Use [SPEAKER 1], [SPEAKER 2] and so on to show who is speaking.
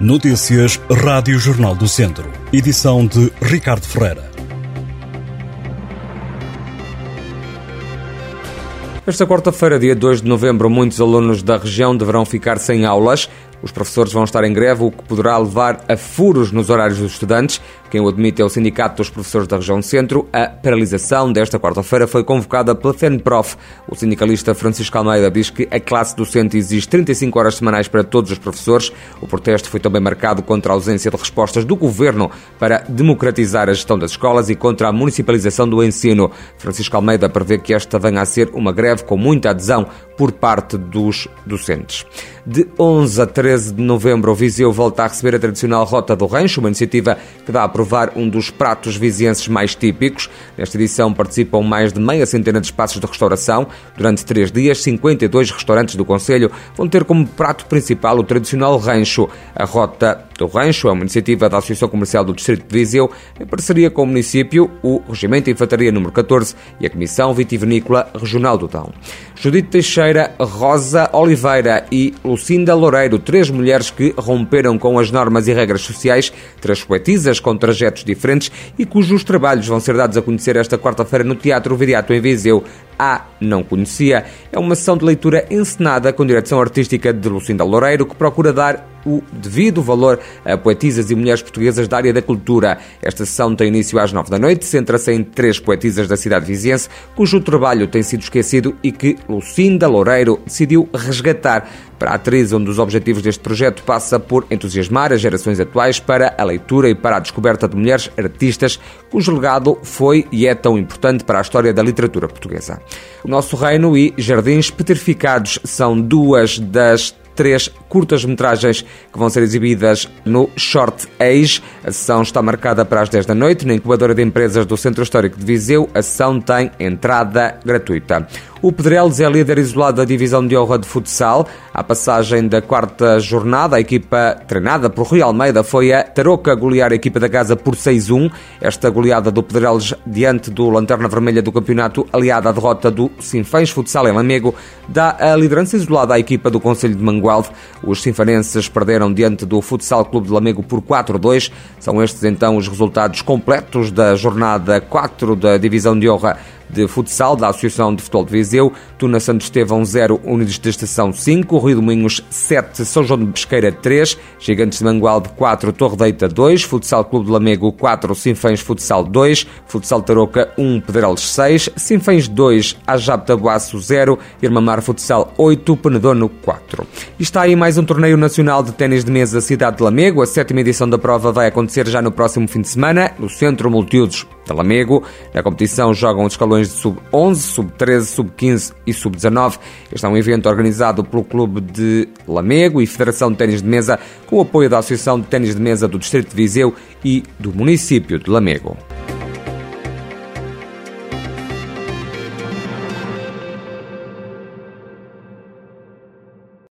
[SPEAKER 1] Notícias Rádio Jornal do Centro. Edição de Ricardo Ferreira.
[SPEAKER 2] Esta quarta-feira, dia 2 de novembro, muitos alunos da região deverão ficar sem aulas. Os professores vão estar em greve, o que poderá levar a furos nos horários dos estudantes. Quem o admite é o Sindicato dos Professores da Região Centro. A paralisação desta quarta-feira foi convocada pela FENPROF. O sindicalista Francisco Almeida diz que a classe docente exige 35 horas semanais para todos os professores. O protesto foi também marcado contra a ausência de respostas do governo para democratizar a gestão das escolas e contra a municipalização do ensino. Francisco Almeida prevê que esta venha a ser uma greve com muita adesão por parte dos docentes. De 11 a 13 de novembro, o Viseu volta a receber a tradicional Rota do Rancho, uma iniciativa que dá a provar um dos pratos vizienses mais típicos. Nesta edição participam mais de meia centena de espaços de restauração. Durante três dias, 52 restaurantes do Conselho vão ter como prato principal o tradicional rancho. A Rota do Rancho é uma iniciativa da Associação Comercial do Distrito de Viseu, em parceria com o município, o Regimento Infantaria número 14 e a Comissão Vitivinícola Regional do Dão. Judite Teixeira, Rosa Oliveira e Lucinda Loureiro, três mulheres que romperam com as normas e regras sociais, três poetisas com trajetos diferentes e cujos trabalhos vão ser dados a conhecer esta quarta-feira no Teatro Viriato em Viseu. A Não Conhecia é uma sessão de leitura encenada com direção artística de Lucinda Loureiro que procura dar o devido valor a poetisas e mulheres portuguesas da área da cultura. Esta sessão tem início às nove da noite, centra-se em três poetisas da cidade viziense, cujo trabalho tem sido esquecido e que Lucinda Loureiro decidiu resgatar. Para a atriz, um dos objetivos deste projeto passa por entusiasmar as gerações atuais para a leitura e para a descoberta de mulheres artistas cujo legado foi e é tão importante para a história da literatura portuguesa. O Nosso Reino e Jardins Petrificados são duas das três curtas-metragens que vão ser exibidas no Short Age. A sessão está marcada para as 10 da noite na incubadora de empresas do Centro Histórico de Viseu. A sessão tem entrada gratuita. O Pedrelos é líder isolado da divisão de honra de futsal. À passagem da quarta jornada, a equipa treinada por Rui Almeida foi a Tarouca golear a equipa da casa por 6-1. Esta goleada do Pedrelos diante do Lanterna Vermelha do campeonato, aliada à derrota do Sinfãs Futsal em Lamego, dá a liderança isolada à equipa do Conselho de Mangualde. Os sinfanenses perderam diante do Futsal Clube de Lamego por 4-2. São estes então os resultados completos da jornada 4 da divisão de honra de futsal da Associação de Futebol de Viseu, Tuna Santo Estevão 0, Unidos de Estação 5, Rio de Moinhos 7, São João de Pesqueira 3, Gigantes de Mangualde 4, Torre Deita 2, Futsal Clube de Lamego 4, Sinfãs Futsal 2, Futsal Tarouca 1, Pedrelos 6, Sinfãs 2, Ajab Tabuaço 0, Irmamar Futsal 8, Penedono 4. E está aí mais um torneio nacional de ténis de mesa Cidade de Lamego. A sétima edição da prova vai acontecer já no próximo fim de semana, no Centro Multiusos de Lamego. Na competição jogam os escalões de sub-11, sub-13, sub-15 e sub-19. Este é um evento organizado pelo Clube de Lamego e Federação de Ténis de Mesa, com o apoio da Associação de Ténis de Mesa do Distrito de Viseu e do município de Lamego.